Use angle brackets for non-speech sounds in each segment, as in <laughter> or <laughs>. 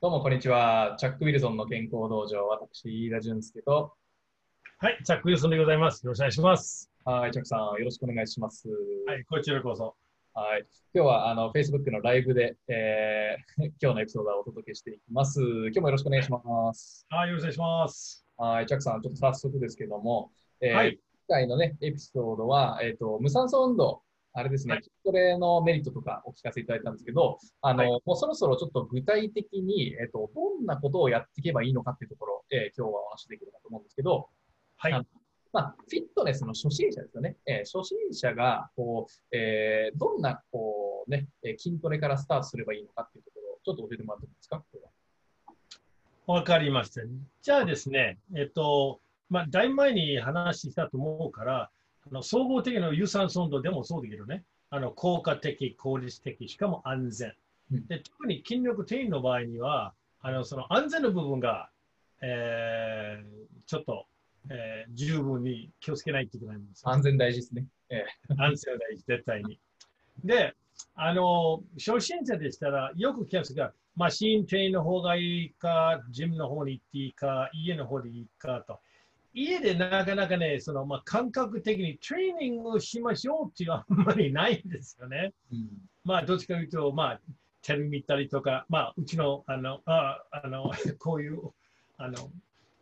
どうもこんにちは。チャック・ウィルソンの健康道場、私、飯田淳介と、はい、チャック・ウィルソンでございます。よろしくお願いします。はい、チャックさん、よろしくお願いします。はい、こちらこそ。はい。今日は、あの、Facebook のライブで、えー <laughs> 今日のエピソードをお届けしていきます。今日もよろしくお願いします。はい、よろしくお願いします。はい、チャックさん、ちょっと早速ですけども、えーはい今回のね、エピソードは、えっ、と、無酸素運動、あれですね、はい筋トレのメリットとかお聞かせいただいたんですけど、あの、はいもうそろそろちょっと具体的に、えっ、と、どんなことをやっていけばいいのかっていうところ、えー今日はお話しできればと思うんですけど、はいあ。まあ、フィットネスの初心者ですよね。えー初心者が、こう、えーどんな、こうね、えー筋トレからスタートすればいいのかっていうところを、ちょっと教えてもらってもいいですか？わかりました。じゃあですね、えっと、まあ、だいぶ前に話したと思うから、あの総合的な有酸素運動でもそうだけどね、あの効果的、効率的、しかも安全。うんで特に筋力定員の場合には、あのその安全の部分が、えーちょっと、えー十分に気をつけないといけないんですよ。安全大事ですね。安全は大事、絶対に。で、あの、初心者でしたら、よく聞きますが、マシントレインの方がいいか、ジムの方に行っていいか、家の方でいいかと。家でなかなかね、その、まあ、感覚的にトレーニングをしましょうっていうのはあんまりないんですよね。うんまあ、どっちかというと、まあ、テレビ見たりとか、まあ、うちの、あの、ああの、<laughs> こういう、あの、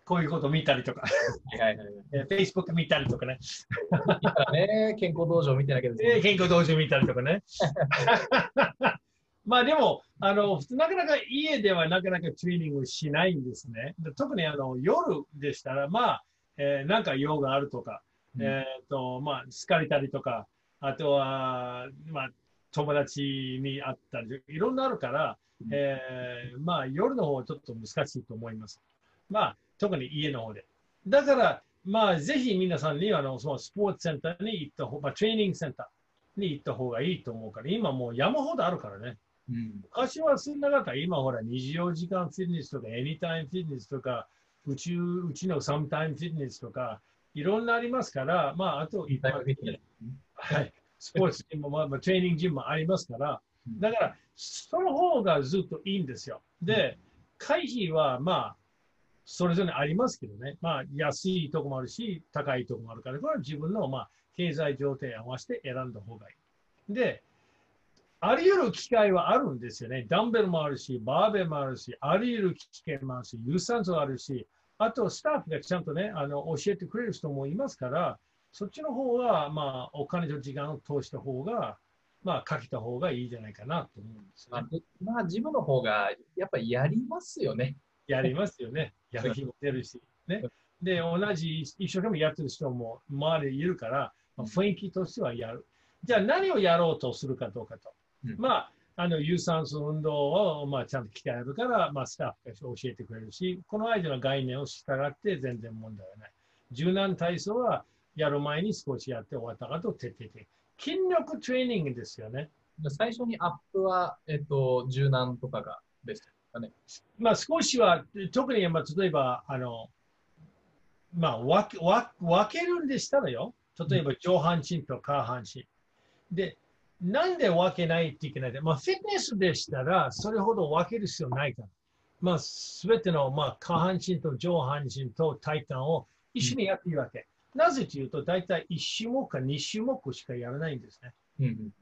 こういうこと見たりとか、はいはいはい。<laughs> え Facebook 見たりとかね、ね、健康道場見てなきゃですね。で健康道場見たりとかね。<laughs> まあでも、あの、普通なかなか家ではなかなかトレーニングしないんですね。で特にあの夜でしたら、まあ、えーなんか用があるとか、うんえっ、と、まあ、疲れたりとか、あとは、まあ、友達に会ったり、いろんなあるから、うんえーまあ、夜の方はちょっと難しいと思います。まあ、特に家の方で。だから、まあ、ぜひ皆さんにあのそのスポーツセンターに行った方、まあ、トレーニングセンターに行った方がいいと思うから、今もう山ほどあるからね。うん昔はそんなかった。今ほら、24時間フィットネスとか、エニタイムフィットネスとか、うちうちのサムタイムフィットネスとか、いろんなありますから、まあ、あと一般的に、はい、スポーツジムも、まあまあ、トレーニングジムもありますから、うんだから、その方がずっといいんですよ。で、会費は、まあ、それぞれありますけどね、まあ、安いとこもあるし、高いとこもあるから、これは自分の、まあ、経済状態に合わせて選んだ方がいい。で、あり得る機会はあるんですよね。ダンベルもあるし、バーベルもあるし、あり得る機会もあるし、有酸素あるし、あとスタッフがちゃんとね、あの教えてくれる人もいますから、そっちの方は、まあ、お金と時間を通した方が、まあ、かけた方がいいじゃないかなと思うんですまあよね。、まあ、ジムの方が、やっぱりやりますよね。やりますよね。やる気も出るし。ね。<laughs> で、同じ、一生懸命やってる人も周りにいるから、まあ、雰囲気としてはやる。じゃあ何をやろうとするかどうかと。うんまあ、あの有酸素運動を、まあ、ちゃんと鍛えるから、まあ、スタッフが教えてくれるし、この間の概念を従って全然問題はない。柔軟体操はやる前に少しやって終わった後徹底的。筋力トレーニングですよね。最初にアップは、えっと、柔軟とかがベストですかね。まあ、少しは、特に、まあ、例えば、あの、まあ分け分、分けるんでしたらよ。例えば、上半身と下半身。で、なんで分けないといけないか。まあ、フィットネスでしたら、それほど分ける必要ないから。まあ、すべての、まあ、下半身と上半身と体幹を一緒にやっているわけ。なぜというと、大体1種目か2種目しかやらないんですね。うん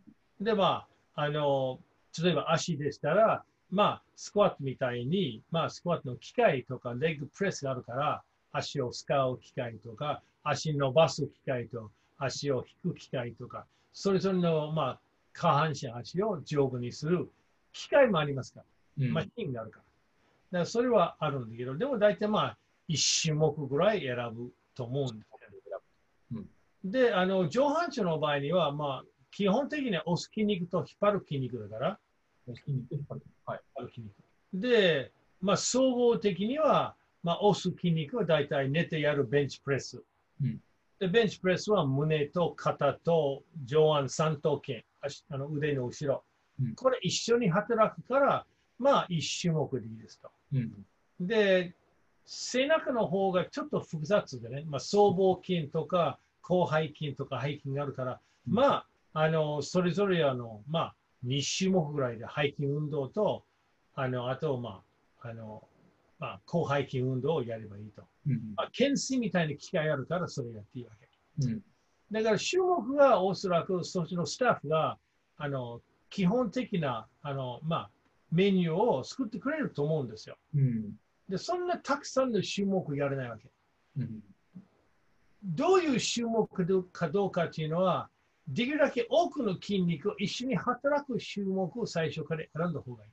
で、まあ、あの、例えば足でしたら、まあ、スクワットみたいに、まあ、スクワットの機械とか、レッグプレスがあるから、足を使う機械とか、足伸ばす機械と、足を引く機械とか、それぞれの、まあ、下半身、足を上手にする機械もありますから、うんマシンがあるから。だからそれはあるんだけど、でも大体まあ、1種目ぐらい選ぶと思うんですよね。で、あの、上半身の場合には、まあ、基本的には押す筋肉と引っ張る筋肉だから、筋肉引っ張るはい。引っ張る筋肉。で、まあ、総合的には、まあ、押す筋肉は大体寝てやるベンチプレス。うんで、ベンチプレスは胸と肩と上腕三頭筋、足あの腕の後ろ。うん。これ一緒に働くから、まあ、一種目でいいですと。うん。で、背中の方がちょっと複雑でね、まあ、僧帽筋とか広背筋とか背筋があるから、うん。まあ、あの、それぞれあの、まあ、2種目ぐらいで背筋運動と、あの、あと、まあ、あの、まあ、広背筋運動をやればいいと。うんまあ、懸垂みたいな機会あるから、それやっていいわけ。うんだから種目がおそらくそっちのスタッフがあの基本的なあの、まあ、メニューを作ってくれると思うんですよ。うんで、そんなたくさんの種目やれないわけ。うんどういう種目かどうかっていうのは、できるだけ多くの筋肉を一緒に働く種目を最初から選んだ方がいい。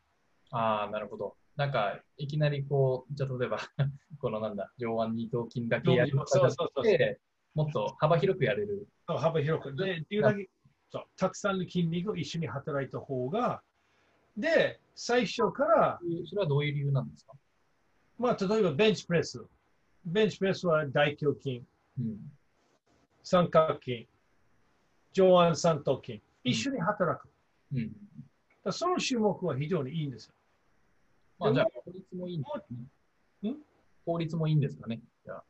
ああ、なるほど。なんか、いきなりこう、じゃあ例えば、<laughs> このなんだ、上腕二頭筋だけやるとかじゃなくそうそうそうて、もっと幅広くやれる。幅広く。で、でだけそうたくさんの筋肉を一緒に働いた方が、で、最初から、それはどういう理由なんですか？まあ、例えばベンチプレス。ベンチプレスは大胸筋、うん。三角筋、上腕三頭筋、一緒に働く。うん。だからその種目は非常にいいんですよ。まあ、でじゃあ、効率もいいんですね。ん？効率もいいんですかね。じゃあ。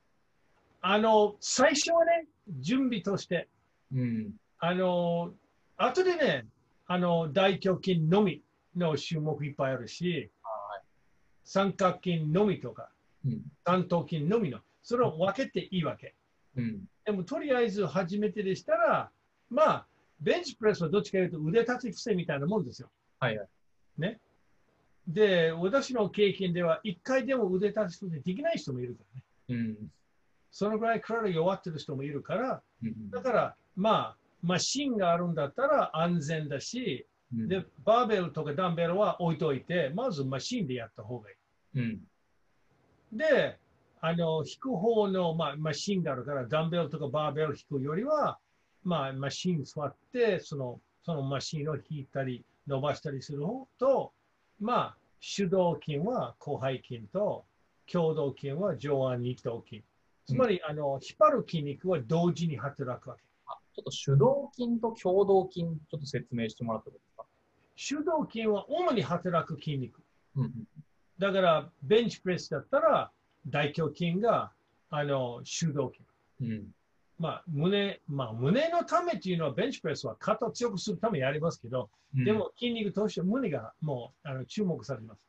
あの、最初はね、準備として、うん。あの、後でね、あの、大胸筋のみの種目いっぱいあるし、は三角筋のみとか、い。うん。三頭筋のみの、それを分けていいわけ。うん。でも、とりあえず初めてでしたら、まあ、ベンチプレスはどっちかというと腕立て伏せみたいなもんですよ。はいはい。で、私の経験では、一回でも腕立て伏せできない人もいるからね。うん。そのぐらい体弱ってる人もいるから、うんだから、まあ、マシンがあるんだったら安全だし、うんで、バーベルとかダンベルは置いといて、まずマシンでやった方がいうん。い。で、あの、引く方の、まあ、マシンがあるから、ダンベルとかバーベル引くよりは、まあ、マシン座って、その、そのマシンを引いたり、伸ばしたりする方と、まあ、手動筋は広背筋と、胸動筋は上腕二頭筋。つまり、あの、引っ張る筋肉は同時に働くわけ。あちょっと手動筋と共同筋、ちょっと説明してもらってもいいですか？手動筋は主に働く筋肉。うん。だから、ベンチプレスだったら、大胸筋が、あの、手動筋。うん。まあ、胸、まあ、胸のためっていうのは、ベンチプレスは肩を強くするためにやりますけど、うんで、も筋肉として胸がもうあの注目されてます。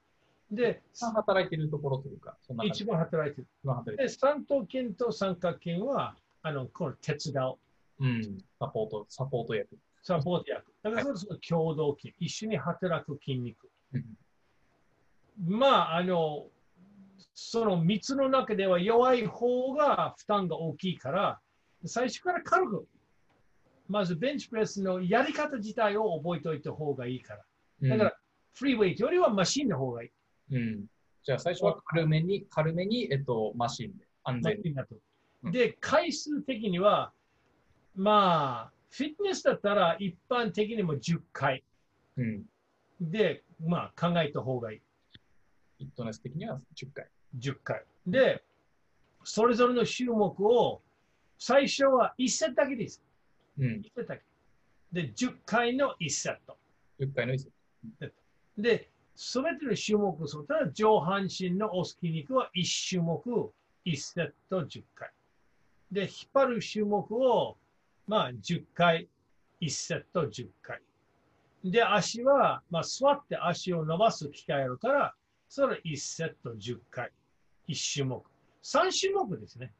で、働いてるところというか、一番働いてる。で、三頭筋と三角筋は、あの、この手伝う、る。うん。サポート、サポート役。サポート役。だから、その共同筋、一緒に働く筋肉。うんまあ、あの、その3つの中では弱い方が負担が大きいから、最初から軽く、まずベンチプレスのやり方自体を覚えておいた方がいいから。だから、フリーウェイトよりはマシンの方がいい。うん、うん。じゃあ最初は軽めに、軽めに、えっと、マシンで、安全に。とうんで、回数的には、まあ、フィットネスだったら一般的にも10回うん。で、まあ、考えた方がいい。フィットネス的には10回。10回。で、それぞれの種目を最初は1セットだけです。うん。1セットだけ。で、10回の1セット。10回の椅子。で、すべての種目をすると、上半身の押す筋肉は1種目1セット10回。で、引っ張る種目を、まあ、10回、1セット10回。で、足は、まあ、座って足を伸ばす機会あるから、それ1セット10回。1種目。3種目ですね。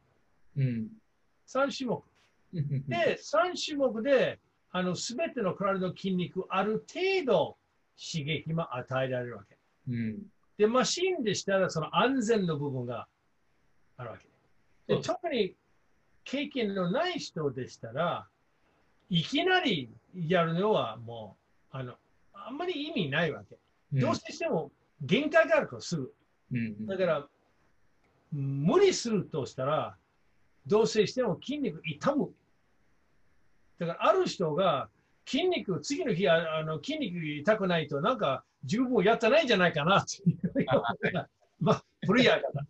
うん。3種目。<laughs> で、で、3種目で、あの、すべての体の筋肉、ある程度刺激も与えられるわけ。うん。で、マシンでしたら、その安全の部分があるわけ。で、特に経験のない人でしたら、いきなりやるのはもう、あの、あんまり意味ないわけ。どうせしても限界があるからすぐ。うん。だから、無理するとしたら、どうせしても筋肉痛む。だから、ある人が筋肉、次の日ああの筋肉痛くないと、なんか十分やってないんじゃないかなっていうような。<laughs> まあ、プレイヤーだから。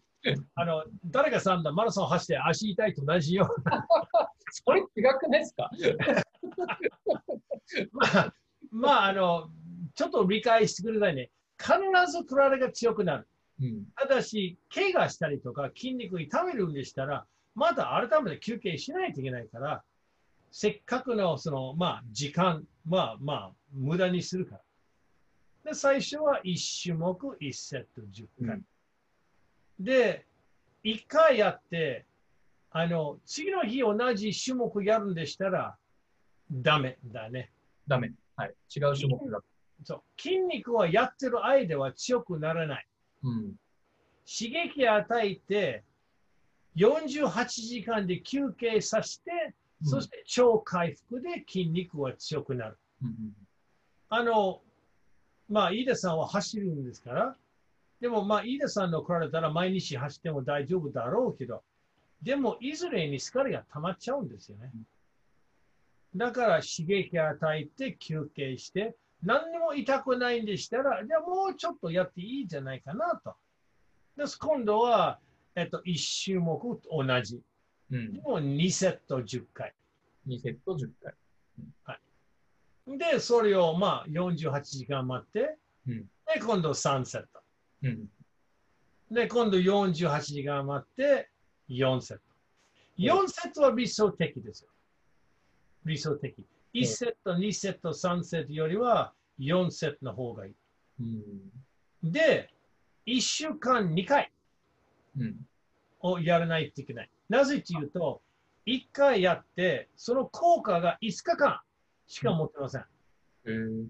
あの、誰かさんだ、マラソン走って足痛いと同じよ。<laughs> それ違くないですか？<laughs> まあ、まあ、あの、ちょっと理解してくださいね。必ず体が強くなる。うん。ただし、怪我したりとか筋肉痛めるんでしたら、また改めて休憩しないといけないから、せっかくのその、まあ、時間は、まあ、無駄にするから。で、最初は1種目1セット10回。うんで、1回やって、あの、次の日同じ種目やるんでしたら、ダメだね。ダメ。はい。違う種目だ。そう。筋肉はやってる間は強くならない。うん。刺激与えて、48時間で休憩させて、そして超回復で筋肉は強くなる。うんあの、まあ、飯田さんは走るんですから、でも、まあ、飯田さんの来られたら毎日走っても大丈夫だろうけど、でも、いずれに疲れが溜まっちゃうんですよね。だから、刺激与えて休憩して、何にも痛くないんでしたら、じゃあもうちょっとやっていいんじゃないかなと。です今度は、えっと、1種目同じ。うんで。も2セット10回。2セット10回。で、それをまあ48時間待って、うんで、今度3セット。うん。で、今度48時間待って、4セット。4セットは理想的ですよ。理想的。1セット、2セット、3セットよりは4セットの方がいい。うん。で、1週間2回うん。をやらないといけない。なぜというと、1回やって、その効果が5日間しか持ってません。えー。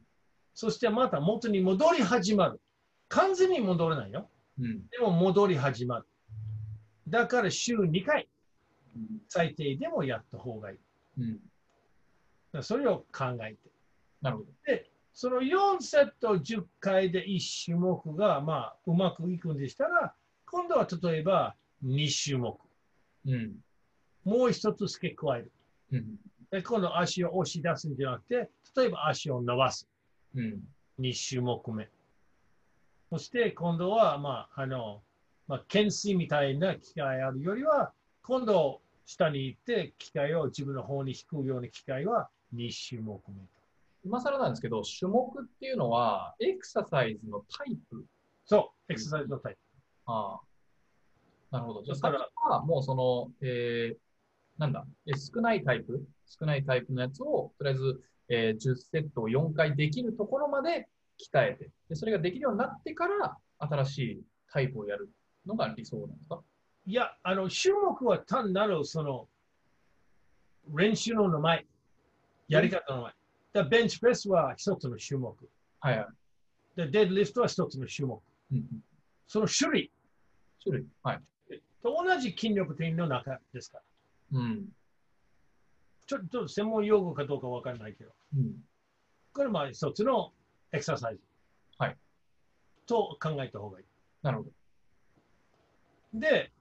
そしてまた元に戻り始まる。完全に戻らないよ。うん。でも戻り始まる。だから週2回、うん最低でもやった方がいい。うん。それを考えて。なるほど。で、その4セット10回で1種目が、まあ、うまくいくんでしたら、今度は例えば2種目。うん。もう一つ付け加える。うん。で、今度足を押し出すんじゃなくて、例えば足を伸ばす。うん。2種目目。そして今度は、まあ、あの、まあ、懸垂みたいな機械あるよりは、今度下に行って機械を自分の方に引くような機械は2種目目と。今更なんですけど、種目っていうのは、エクササイズのタイプ。そう、エクササイズのタイプ。ああ。なるほど。じゃあ、だから先はもうその、えー、なんだ、え少ないタイプ、少ないタイプのやつを、とりあえず、えー、10セットを4回できるところまで鍛えて、でそれができるようになってから、新しいタイプをやるのが理想なんですか？いや、あの、種目は単なる、その、練習の名前、やり方の名前。だベンチプレスは一つの種目。はいはい。で、デッドリフトは一つの種目。うんうん、その種類種類。はい。と同じ筋力点の中ですか？ら。うん。ちょっと専門用語かどうかわからないけど。うん。これまあ一つのエクササイズ。はい。と考えた方がいい。なるほど。で、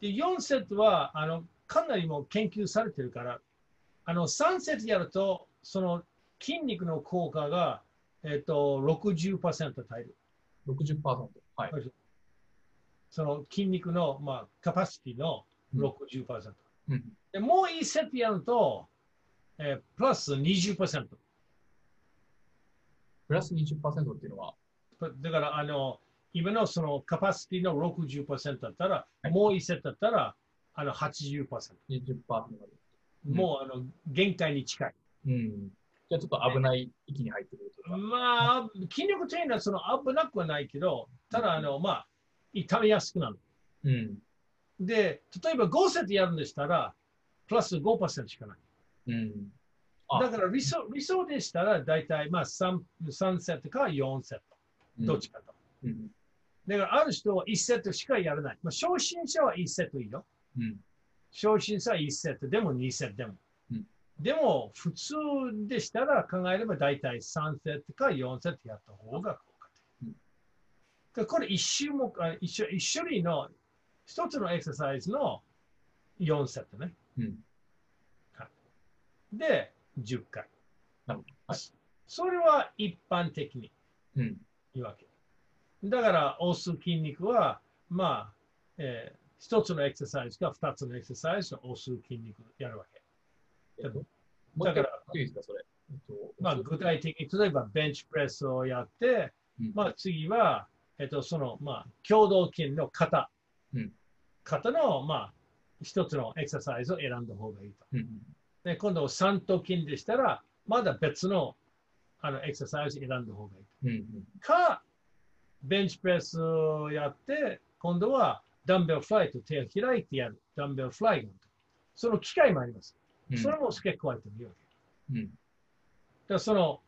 で4セットはあのかなりもう研究されてるから、あの3セットやると、その筋肉の効果が、えっと60%耐える。60%。はい。その筋肉の、まあ、カパシティのうん60%。うん。でもう1セットやると、えープラス20%。プラス20%っていうのは、だから、あの、今のそのカパシティの60%だったら、はいもう1セットだったら、あの80%。20%まで。うんもうあの限界に近い。うん。じゃあちょっと危ない域に入ってくる。まあ、筋力というのはその危なくはないけど、ただ、あの、まあ、痛めやすくなる。うん。で、例えば5セットやるんでしたら、プラス5%しかない。うん。あだから理想理想でしたら、大体まあ 3, 3セットか4セット。どっちかと。うん。だからある人は1セットしかやらない。まあ、初心者は1セットいいよ。うん。初心者は1セットでも2セットでも。うんでも、普通でしたら考えれば大体3セットか4セットやった方が的。これ一種目、あ一種一種類の一つのエクササイズの4セットね。うん。で、10回。なるほど。はい。それは一般的にうん。いいわけ。だから、押す筋肉は、まあ、えー一つのエクササイズか二つのエクササイズを押す筋肉やるわけ。だからまあ、具体的に、例えばベンチプレスをやって、うんまあ、次は、えっと、その、まあ、共同筋の肩。うん肩の、まあ、一つのエクササイズを選んだ方がいいと。うん。で、今度、三頭筋でしたら、まだ別のあのエクササイズ選んだ方がいい。うんうん。か、ベンチプレスをやって、今度はダンベルフライと手を開いてやる。ダンベルフライその機械もあります。うんそれも付け加えてもいいわけ。うん。だその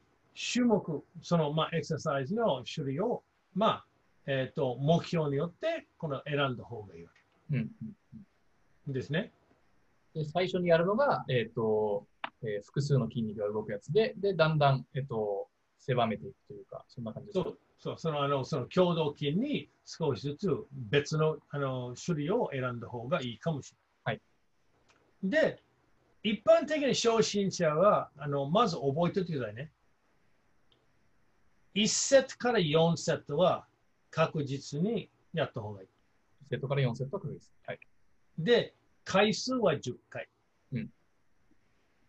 種目、そのまあエクササイズの種類を、まあ、えっ、と、目標によってこの選んだ方がいいわうんうん。けですね。で、最初にやるのが、えっ、と、えー複数の筋肉が動くやつで、で、だんだん、えっ、と、狭めていくというか、そんな感じですか？そう、そう、そのあの、その共同筋に少しずつ別のあの種類を選んだ方がいいかもしれない。はい。で、一般的に初心者は、あの、まず覚えておいてくださいね。1セットから4セットは確実にやった方がいい。セットから4セットは確です。はい。で、回数は10回。うん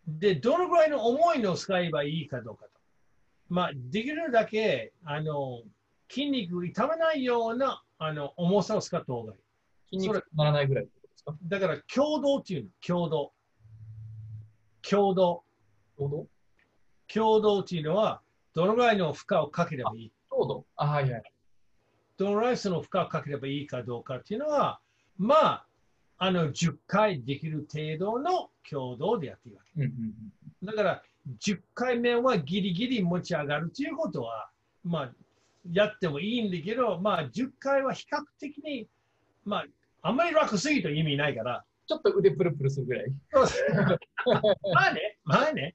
で、どのぐらいの重いのを使えばいいかどうかと。まあ、できるだけ、あの、筋肉痛めないような、あの、重さを使った方がいい。筋肉にならないぐらいってことですか？だから、共同っていうの。共同。共同。強度共同っていうのは、どのぐらいの負荷をかければいい。強度あ、はいはい。どのぐらいその負荷をかければいいかどうかっていうのは、まあ、あの、10回できる程度の共同でやっていいわけ。うんうんうん。だから、10回目はギリギリ持ち上がるということは、まあ、やってもいいんだけど、まあ、10回は比較的に、まあ、あんまり楽すぎると意味ないから、ちょっと腕プルプルするぐらい。<laughs> まあね、まあね。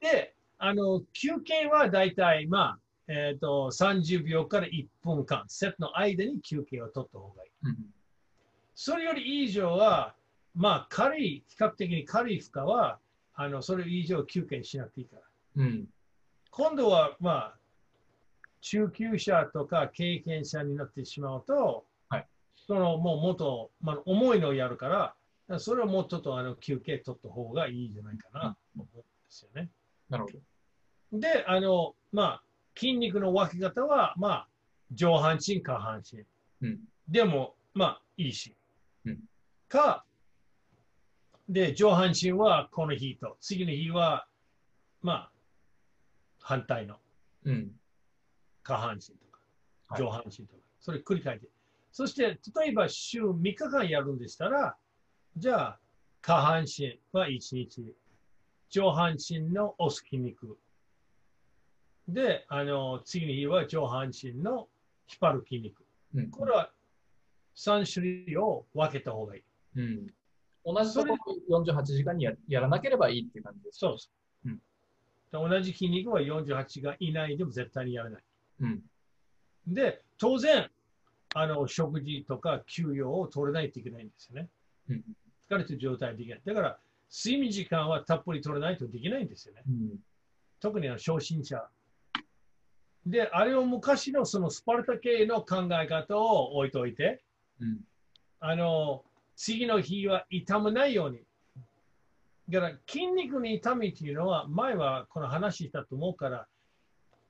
で、あの、休憩はだいたい、まあ、えっ、と、30秒から1分間、セットの間に休憩を取った方がいい。うんそれより以上は、まあ、軽い、比較的に軽い負荷は、あの、それ以上休憩しなくていいから。うん。今度は、まあ、中級者とか経験者になってしまうと、はいそのもうもっと、まあ、重いのをやるから、それをもうちょっとあの休憩取った方がいいんじゃないかなと思うんですよね。なるほど。で、あの、まあ、筋肉の分け方は、まあ、上半身、下半身。うんでも、まあ、いいし。うんか、で、上半身はこの日と、次の日は、まあ、反対のうん。下半身とか、はい上半身とか、それ繰り返して。そして、例えば週3日間やるんでしたら、じゃあ、下半身は1日、上半身の押す筋肉。で、あの、次は上半身の引っ張る筋肉。うん。これは3種類を分けた方がいい。うん。同じところ48時間にややらなければいいっていう感じです。そうそう。うん同じ筋肉は48が以内でも絶対にやらない。うん。で、当然、あの、食事とか休養を取れないといけないんですよね。うん。疲れてる状態できない。だから、睡眠時間はたっぷり取れないとできないんですよね。うん。特にあの初心者。で、あれを昔のそのスパルタ系の考え方を置いといて、うん。あの、次の日は痛むないように。だから筋肉に痛みっていうのは、前はこの話したと思うから、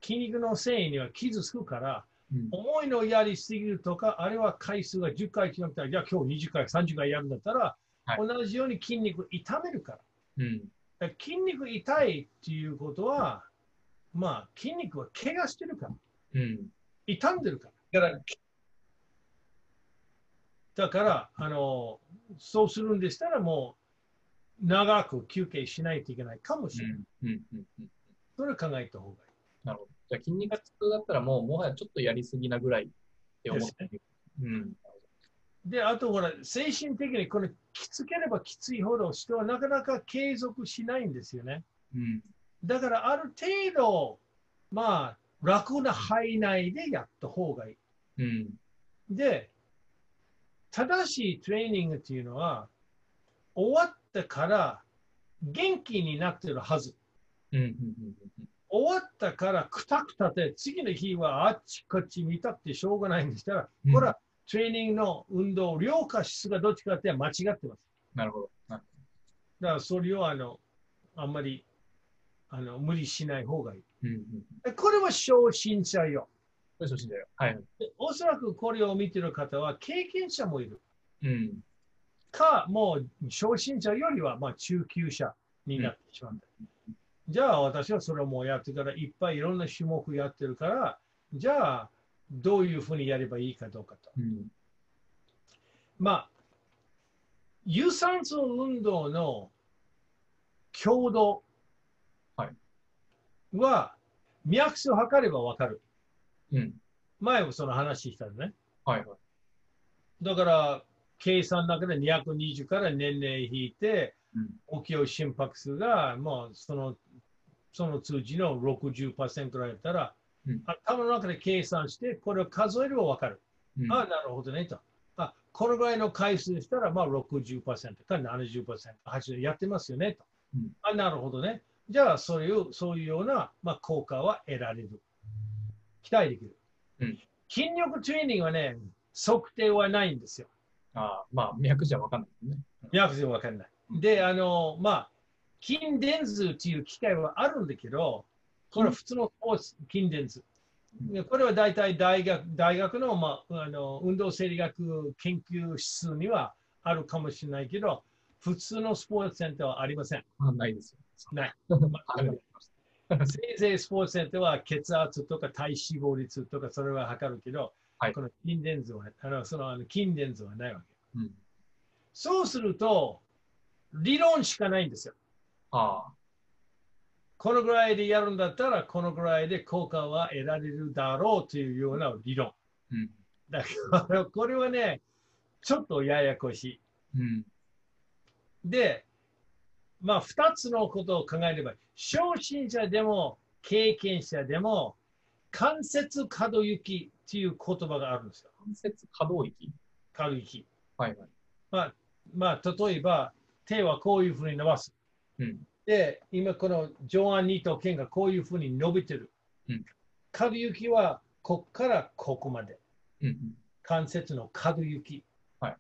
筋肉の繊維には傷つくから、うん。重いのをやりすぎるとか、あれは回数が10回じゃなくて、じゃあ今日20回、30回やるんだったら、はい同じように筋肉痛めるから。うん。だから筋肉痛いっていうことは、まあ筋肉は怪我してるから、うん。傷んでるから。だから、だからあのそうするんでしたらもう長く休憩しないといけないかもしれない。うん。うん。うん。それを考えた方がいなるほど。じゃあ筋肉痛だったらもうもはやちょっとやりすぎなぐらいって思って。で、あとほら、精神的にこれきつければきついほど人はなかなか継続しないんですよね。うん。だからある程度、まあ楽な範囲内でやった方がいい。うん。で、正しいトレーニングっていうのは、終わったから元気になってるはず。終わったからくたくたで、次の日はあっちこっち見たってしょうがないんでしたら、うんこれはトレーニングの運動量か質がどっちかって間違ってます。なるほど。なだからそれをあのあんまりあの無理しない方がいい。うん。うん。でこれは初心者よ。初心者よ。はい。でおそらくこれを見てる方は経験者もいる。うん。か、もう初心者よりはまあ中級者になってしまった。じゃあ私はそれをもうやってからいっぱいいろんな種目やってるから、じゃあどういうふうにやればいいかどうかと。うん。まあ、有酸素運動の強度はいは脈数を測ればわかる。うん。前もその話したのね。はいはい。だから、計算の中で220から年齢引いて、うん。起きよう心拍数が、まあ、その、その数字の60%くらいだったら、うん頭の中で計算して、これを数えればわかる。うん。あなるほどねと。あこのぐらいの回数したら、まあ60%か70%、80%やってますよねと。うんあなるほどね。じゃあ、そういう、そういうような、まあ、効果は得られる。期待できる。うん筋力トレーニングはね、測定はないんですよ。ああ、まあ、脈じゃわかんないね。脈でわかんない。で、あの、まあ、筋電図っていう機械はあるんだけど、これは普通のスポーツ筋電図。でこれは大体大学大学の,、まあ、あの運動生理学研究室にはあるかもしれないけど、普通のスポーツセンターはありません。あないですよ。ない。<laughs> せいぜいスポーツセンターは血圧とか体脂肪率とかそれは測るけど、はいこの筋電図はあのそのあの筋電図はないわけ。うん。そうすると、理論しかないんですよ。ああ、このぐらいでやるんだったら、このぐらいで効果は得られるだろうというような理論。うん。だから、これはね、ちょっとややこしい。うん。で、まあ、二つのことを考えれば、初心者でも経験者でも、関節可動域っていう言葉があるんですよ。関節可動域？可動域。はいはい。まあ、まあ、例えば、手はこういうふうに伸ばす。うん。で、今この上腕二頭筋がこういうふうに伸びてる。うん可動域はここからここまで。うん。関節の可動域。はい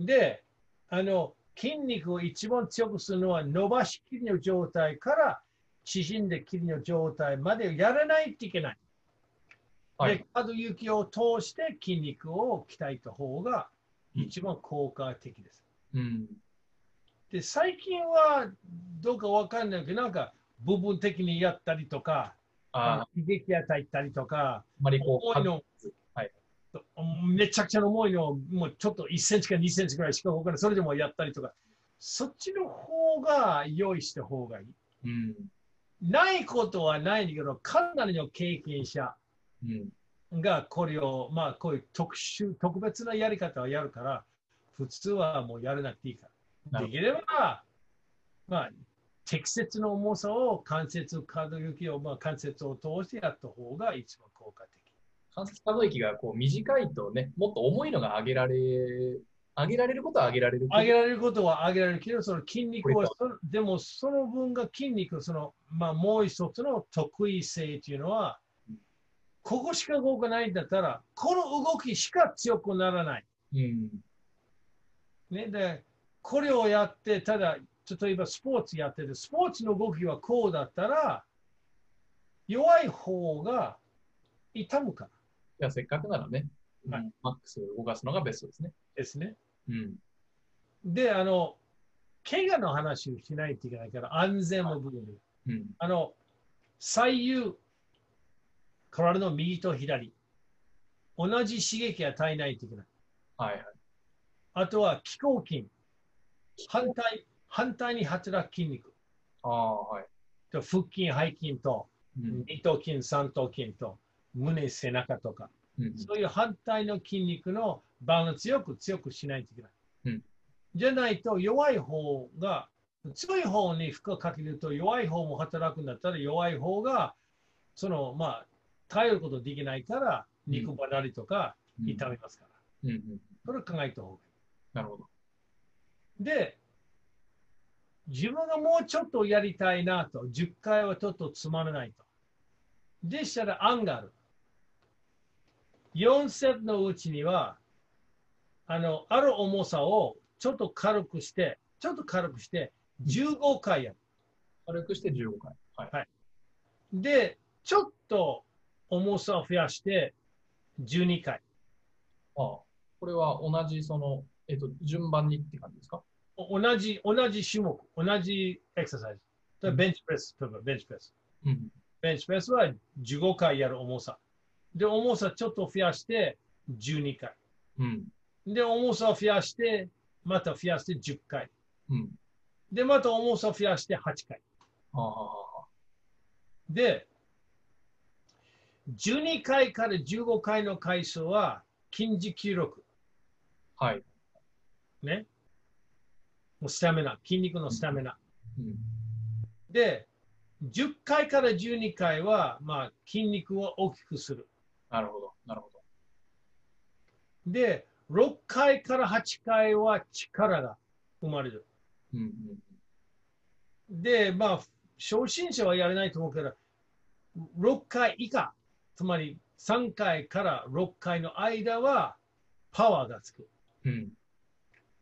で、あの、筋肉を一番強くするのは伸ばしきりの状態から縮んできりの状態までやらないといけない。はいで、可動域を通して筋肉を鍛えた方が一番効果的です。うん。で、最近はどうかわかんないけど、なんか部分的にやったりとか、ああ、刺激与えたりとか、あまりこう、重いの、はいめちゃくちゃ重いのをもうちょっと1センチか2センチぐらいしか動かない、それでもやったりとか、そっちの方が用意した方がいい。うん。ないことはないんだけど、かなりの経験者うん。がこれを、まあ、こういう特殊、特別なやり方をやるから、普通はもうやらなくていいから。できれば、まあ、適切な重さを関節可動域を、まあ、関節を通してやった方が一番効果的。関節可動域がこう短いとね、もっと重いのが上げられ、上げられることは上げられる上げられることは上げられるけど、その筋肉はでもその分が筋肉、その、まあ、もう一つの得意性というのはうん、ここしか動かないんだったら、この動きしか強くならない。うん。ね、で、これをやって、ただ、例えばスポーツやってて、スポーツの動きはこうだったら、弱い方が痛むからじゃあせっかくならね、はいうんマックス動かすのがベストですね。ですね。うん。で、あの、怪我の話をしないといけないから、安全の部分で。う？ん。あの、左右、体の右と左、同じ刺激が与えないといけない。はいはい。あとは気候筋、反対、反対に働く筋肉。ああ、はい。と腹筋、背筋と、うん。二頭筋、三頭筋と、胸、背中とか、うん。そういう反対の筋肉のバランスよく強くしないといけない。うんじゃないと弱い方が、強い方に負荷かけると弱い方も働くんだったら弱い方が、その、まあ、耐えることできないから、肉離れとかうん痛めますから。うんうん。それを考えた方がいなるほど。い。で、自分がもうちょっとやりたいなと、10回はちょっとつまらないと。でしたら案がある。4セットのうちには、あの、ある重さをちょっと軽くして、ちょっと軽くして、15回やる。軽くして15回。はい。で、ちょっと重さを増やして、12回。ああ。これは同じ、その、えっと、順番にって感じですか？お同じ、同じ種目、同じエクササイズ。でベンチプレス、例えばベンチプレス。うん。ベンチプレスは15回やる重さ。で、重さちょっと増やして12回。うん。で、重さを増やして、また増やして10回。うん。で、また重さを増やして8回。ああ。で、12回から15回の回数は筋持久力。はい。ね。もうスタミナ、筋肉のスタミナ。うん。で、10回から12回は、まあ、筋肉を大きくする。なるほど。なるほど。で、6回から8回は力が生まれる。うん。うん。で、まあ、初心者はやれないと思うけど、6回以下、つまり3回から6回の間はパワーがつく。うん。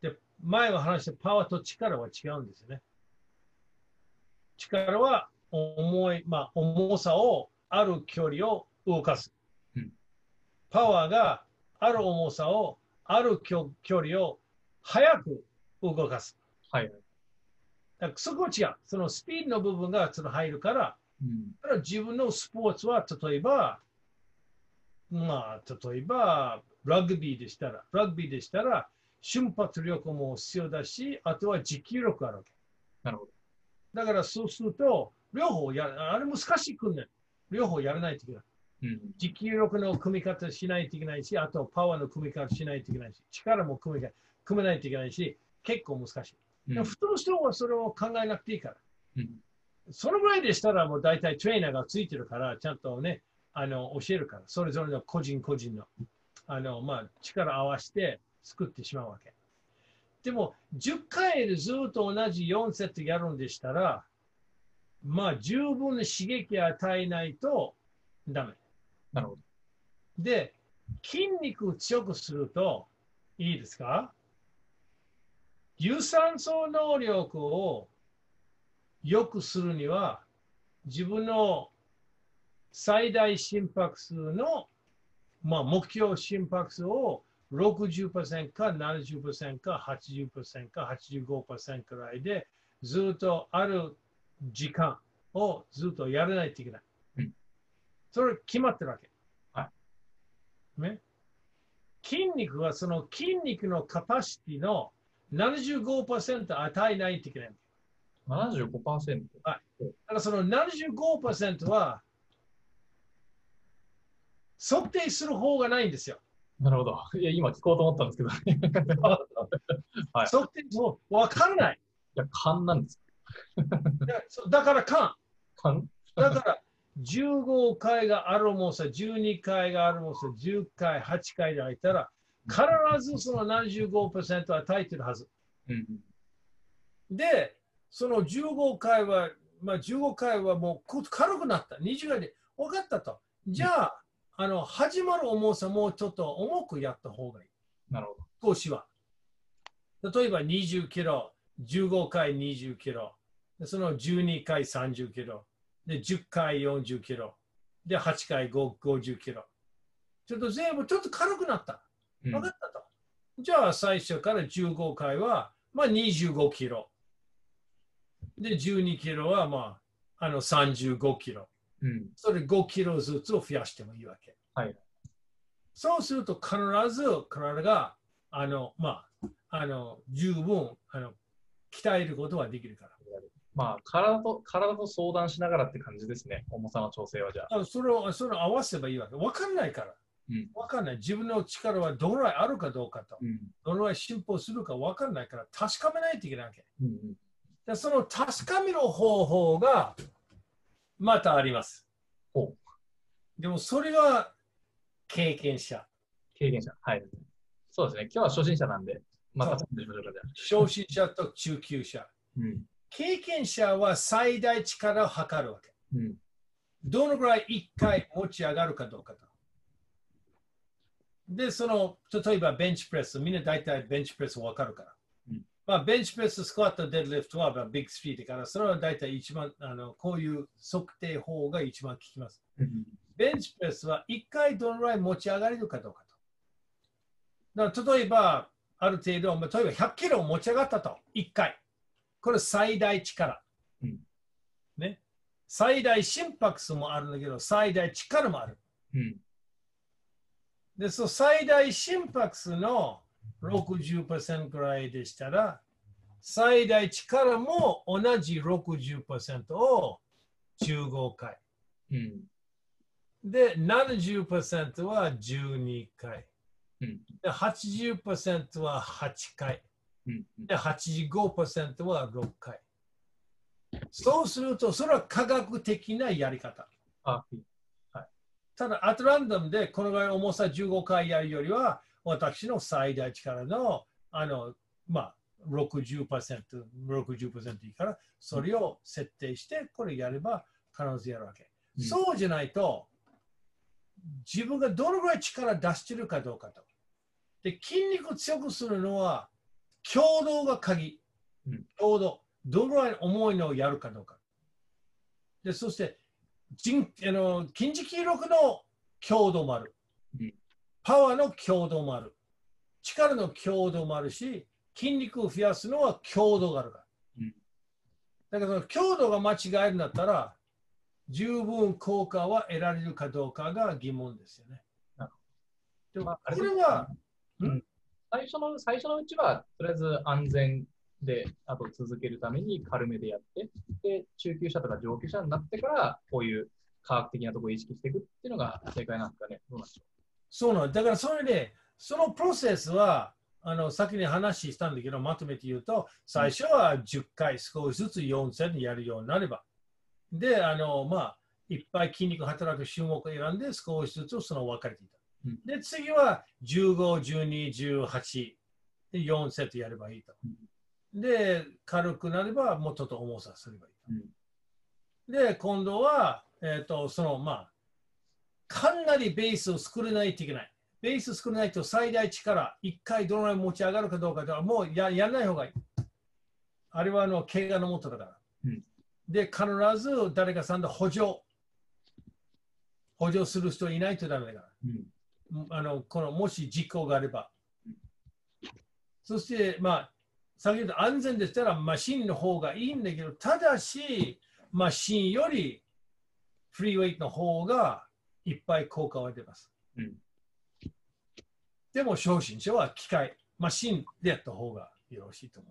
で、前は話したパワーと力は違うんですよね。力は重い、まあ、重さをある距離を動かす。うんパワーがある重さをある距距離を速く動かす。はい。だからそこは違う。そのスピードの部分がその入るから、うん。だから自分のスポーツは例えば、まあ、例えば、ラグビーでしたら、ラグビーでしたら、瞬発力も必要だし、あとは持久力あるわけ。なるほど。だからそうすると、両方やる、あれ難しい訓練。両方やらないといけない。うん。持久力の組み方しないといけないし、あとパワーの組み方しないといけないし、力も組み組めないといけないし、結構難しい。うん普通の人はそれを考えなくていいから。うん。そのぐらいでしたら、もう大体トレーナーがついてるから、ちゃんとね、あの教えるから、それぞれの個人個人のあの、まあ、力を合わせて作ってしまうわけ。でも、10回でずっと同じ4セットやるんでしたら、まあ、十分な刺激を与えないとダメ。なるほど。で、筋肉を強くすると、いいですか？有酸素能力を良くするには、自分の最大心拍数の、まあ、目標心拍数を60%か70%か80%か85%くらいでずっとある時間をずっとやらないといけない。うんそれ決まってるわけ。はね、筋肉はその筋肉のカパシティの75%与えないといけない。75%。だからその75%は測定する方がないんですよ。なるほど。いや、今聞こうと思ったんですけど、ね、<laughs> はい測定も分からない。いや、勘なんです。だからかん。勘？だから15回がある重さ、12回がある重さ、10回、8回で入ったら、必ずその75%は与えてるはず。うん。で、その15回は、まあ、15回はもうこ軽くなった。20回で分かったと。じゃあ、あの始まる重さもうちょっと重くやった方がいい。なるほど。少しは。例えば20キロ、15回20キロ、でその12回30キロ、で10回40キロ、で8回5 50キロ。ちょっと全部ちょっと軽くなった。うん分かったと。じゃあ最初から15回は、まあ、25キロ。で、12キロは、まあ、あの35キロ。うん。それ5キロずつを増やしてもいいわけ。はい。そうすると必ず体が、あの、まあ、あの、十分、あの、鍛えることができるから。まあ、体と、体と相談しながらって感じですね。重さの調整はじゃあ。あそれを、それを合わせばいいわけ。わかんないから。うんわかんない。自分の力はどのぐらいあるかどうかと。うん。どのぐらい進歩するかわかんないから、確かめないといけないわけ。うん。でその確かめる方法が、またあります。ほでも、それは経験者。経験者。はい。そうですね。今日は初心者なんで、またあ。初心者と中級者。うん。経験者は最大力を測るわけ。うん。どのぐらい1回持ち上がるかどうかと。で、その、例えばベンチプレス、みんな大体ベンチプレス分かるから。うんまあ、ベンチプレス、スクワット、デッドリフトはまあビッグスピードだから、それは大体一番、あのこういう測定法が一番効きます。うん。ベンチプレスは1回どのぐらい持ち上がれるかどうかと。だから例えば、ある程度、まあ例えば100キロ持ち上がったと、1回。これ最大力。うんね。最大心拍数もあるんだけど、最大力もある。うん。で、そう最大心拍数の60%くらいでしたら、最大力も同じ60%を15回。うん。で、70%は12回。うん。で、80%は8回。うん。で、85%は6回。そうすると、それは科学的なやり方。あ、ただ、アトランダムでこのぐらいの重さ15回やるよりは、私の最大力の、あの、まあ、60%、60%いいから、それを設定して、これやれば必ずやるわけ。うんそうじゃないと、自分がどのぐらい力出してるかどうかと。で、筋肉を強くするのは、強度が鍵うん。強度。どのぐらい重いのをやるかどうか。で、そして、人あの筋持久力の強度もあるうん。パワーの強度もある。力の強度もあるし、筋肉を増やすのは強度があるから。うんだからその強度が間違えるんだったら、十分効果は得られるかどうかが疑問ですよね。でもこれは、うん？最初の、最初のうちは、とりあえず安全で、あと続けるために軽めでやって、で、中級者とか上級者になってから、こういう科学的なところを意識していくっていうのが正解なんですかね。どうなんでしょそうなの。だからそれで、そのプロセスは、あの先に話したんだけど、まとめて言うと、最初は10回少しずつ4戦やるようになれば。で、あの、まあ、いっぱい筋肉働く種目を選んで少しずつその分かれていた。うんで、次は15、12、18で4セットやればいいと。で、軽くなればもうちょっと重さすればいいと。で、今度は、えっ、と、その、まあ、かなりベースを作れないといけない。ベース作れないと最大力、1回どのぐらい持ち上がるかどうかではもうややらない方がいい。あれはあの怪我のもとだから。うんで、必ず誰かさんで補助。補助する人いないとダメだから。うん。あのこのもし事故があれば。そして、まあ、先ほど安全でしたらマシンの方がいいんだけど、ただし、マシンよりフリーウェイトの方がいっぱい効果は出ます。うんでも、初心者は機械、マシンでやった方がよろしいと思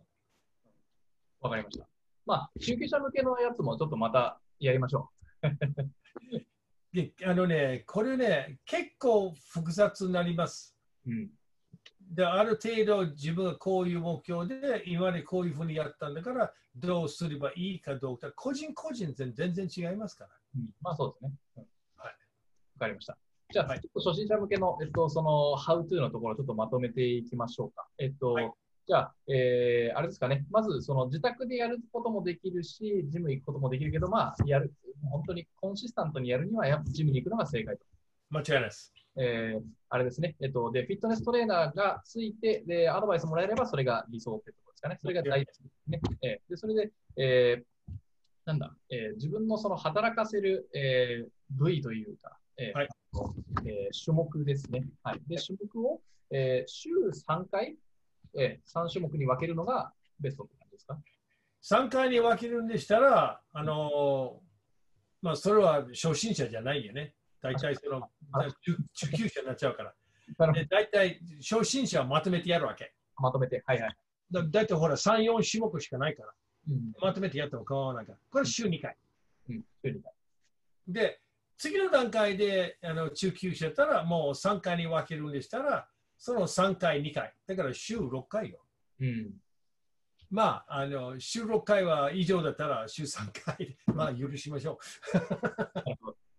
う。わかりました。まあ、中級者向けのやつもちょっとまたやりましょであのね、これね、結構複雑になります。う。うん。で、ある程度自分がこういう目標で、今までこういうふうにやったんだから、どうすればいいかどうか、個人個人全全然違いますから。うん、まあそうですね。うんはい。わかりました。じゃあ、はいちょっと初心者向けの、えっと、その、How to のところをちょっとまとめていきましょうか。えっと、はいじゃあ、えー、あれですかね。まず、その自宅でやることもできるし、ジム行くこともできるけど、まあ、やる、本当にコンシスタントにやるには、やっぱジムに行くのが正解と。間違いないです。えー、あれですね。えっと、で、フィットネストレーナーがついて、で、アドバイスもらえれば、それが理想ってところですかね。それが大事ですね。えーで、それで、えー、なんだ、えー自分のその働かせる、えー部位というか、えーはいえー種目ですね。はい。で、種目を、えー週3回、えー、3種目に分けるのがベストって感じですか？3回に分けるんでしたら、あのまあ、それは初心者じゃないよね。大体そのあ中中級者になっちゃうから。で大体初心者はまとめてやるわけ。どまとめて。はいはい。だ大体ほら3、4種目しかないから。うん。まとめてやっても構わないから。これ週2回。うん。週2回。で、次の段階であの中級者だったらもう3回に分けるんでしたら、その3回、2回。だから週6回よ。うん。まあ、あの週6回は以上だったら週3回で、まあ許しましょ <laughs>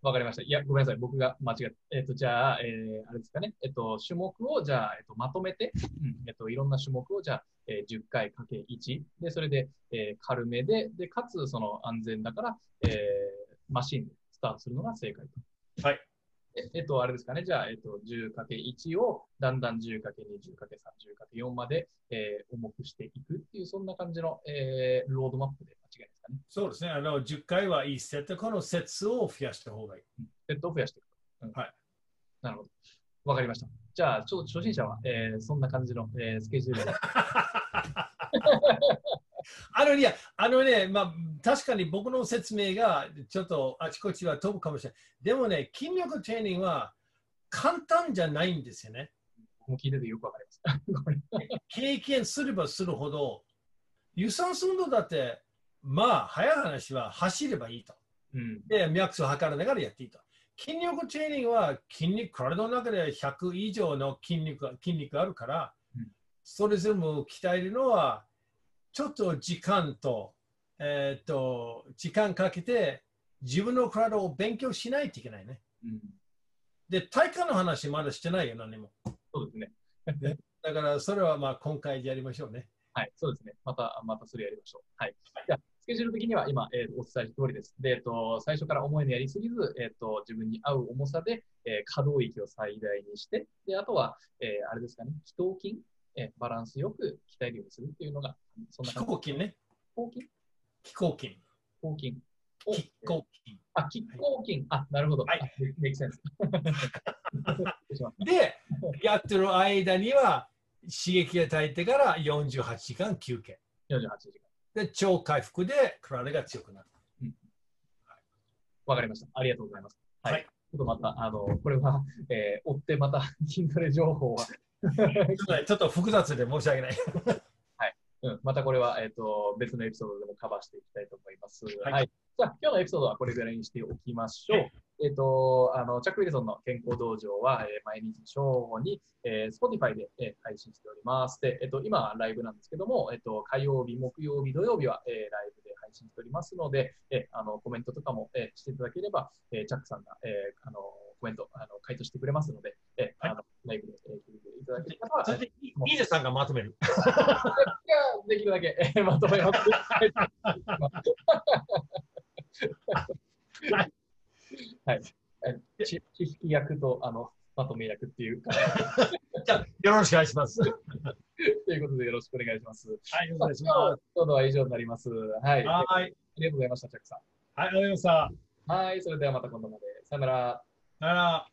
わかりました。いや、ごめんなさい。僕が間違って。えっ、と、じゃあ、えー、あれですかね。えっ、と、種目を、じゃあ、えっ、と、まとめて、うん、えっ、と、いろんな種目を、じゃあ、えー、10回かけ1。で、それで、えー、軽めで、で、かつ、その安全だから、えー、マシンでスタートするのが正解と。はい。ええっと、あれですかね。じゃあ、えっと、10×1 をだんだん 10×2、10×3、10×4 まで、えー重くしていくっていう、そんな感じの、えーロードマップで間違いですかね。う。そうですね。あの10回は1セット、この節を増やした方がいい。セットを増やしていくと。うんはい。なるほど。わかりました。じゃあ、ちょっと初心者は、えーそんな感じの、えースケジュールで。<laughs> あのいや、あのね、まあ、確かに僕の説明がちょっとあちこちは飛ぶかもしれない。でもね、筋力トレーニングは簡単じゃないんですよね。もう聞いててよくわかります。<laughs> 経験すればするほど、有酸素運動だって、まあ、早い話は走ればいいと。うん。で、脈数を測らながらやっていいと。筋力トレーニングは筋肉、体の中で100以上の筋肉が筋肉があるから、うんそれ全部鍛えるのは、ちょっと時間と、えーっと、時間かけて自分の体を勉強しないといけないね。うん。で、体幹の話まだしてないよ、何も。そうですね。だから、それはまあ今回やりましょうね。はい、そうですね。また、またそれやりましょう。はい。じゃあスケジュール的には今、えーお伝えした通りです。で、えっと、最初から重いのやりすぎず、えっと、自分に合う重さで、えー可動域を最大にして、で、あとは、えーあれですかね、気頭筋、えーバランスよく鍛えるようにするっていうのが、そんな気感じ。候筋ね。気頭筋気候筋。気頭筋を気候筋。あ、気候筋。あ、なるほど。はいあ。メ <laughs> で、やってる間には刺激が与えてから48時間休憩。た48時間。で、超回復で体が強くなる。わかりました。ありがとうございます。はい。はいちょっとまた、あの、これは、えー追ってまた筋トレ情報は、<laughs> ちょっと複雑で申し訳ない。うん、またこれは、えっ、と、別のエピソードでもカバーしていきたいと思います。はい。はいじゃあ、今日のエピソードはこれぐらいにしておきましょう。はいえっ、と、あの、チャック・ウィルソンの健康道場は、えー毎日正午に、えー、Spotify で、えー配信しております。で、えっ、と、今はライブなんですけども、えっ、と、火曜日、木曜日、土曜日は、えーライブで配信しておりますので、えーあの、コメントとかも、えーしていただければ、えーチャックさんが、えーあの、コメント、あの、回答してくれますので、えーあの、ライブで、えー聞いていただければ、それでミーゼさんがまとめる。ができるだけ、えーまとめます。はい。え知知識役とあのまとめ役っていうか、じゃあ、よろしくお願いします。はい、ということでよろしくお願いします。お願いし今ま日のは以上になります。はい。す。あはい。りがとうございました、チャックさはい、ありがとうございました。ん。はい。それではまた今度まで。さよなら。さよなら。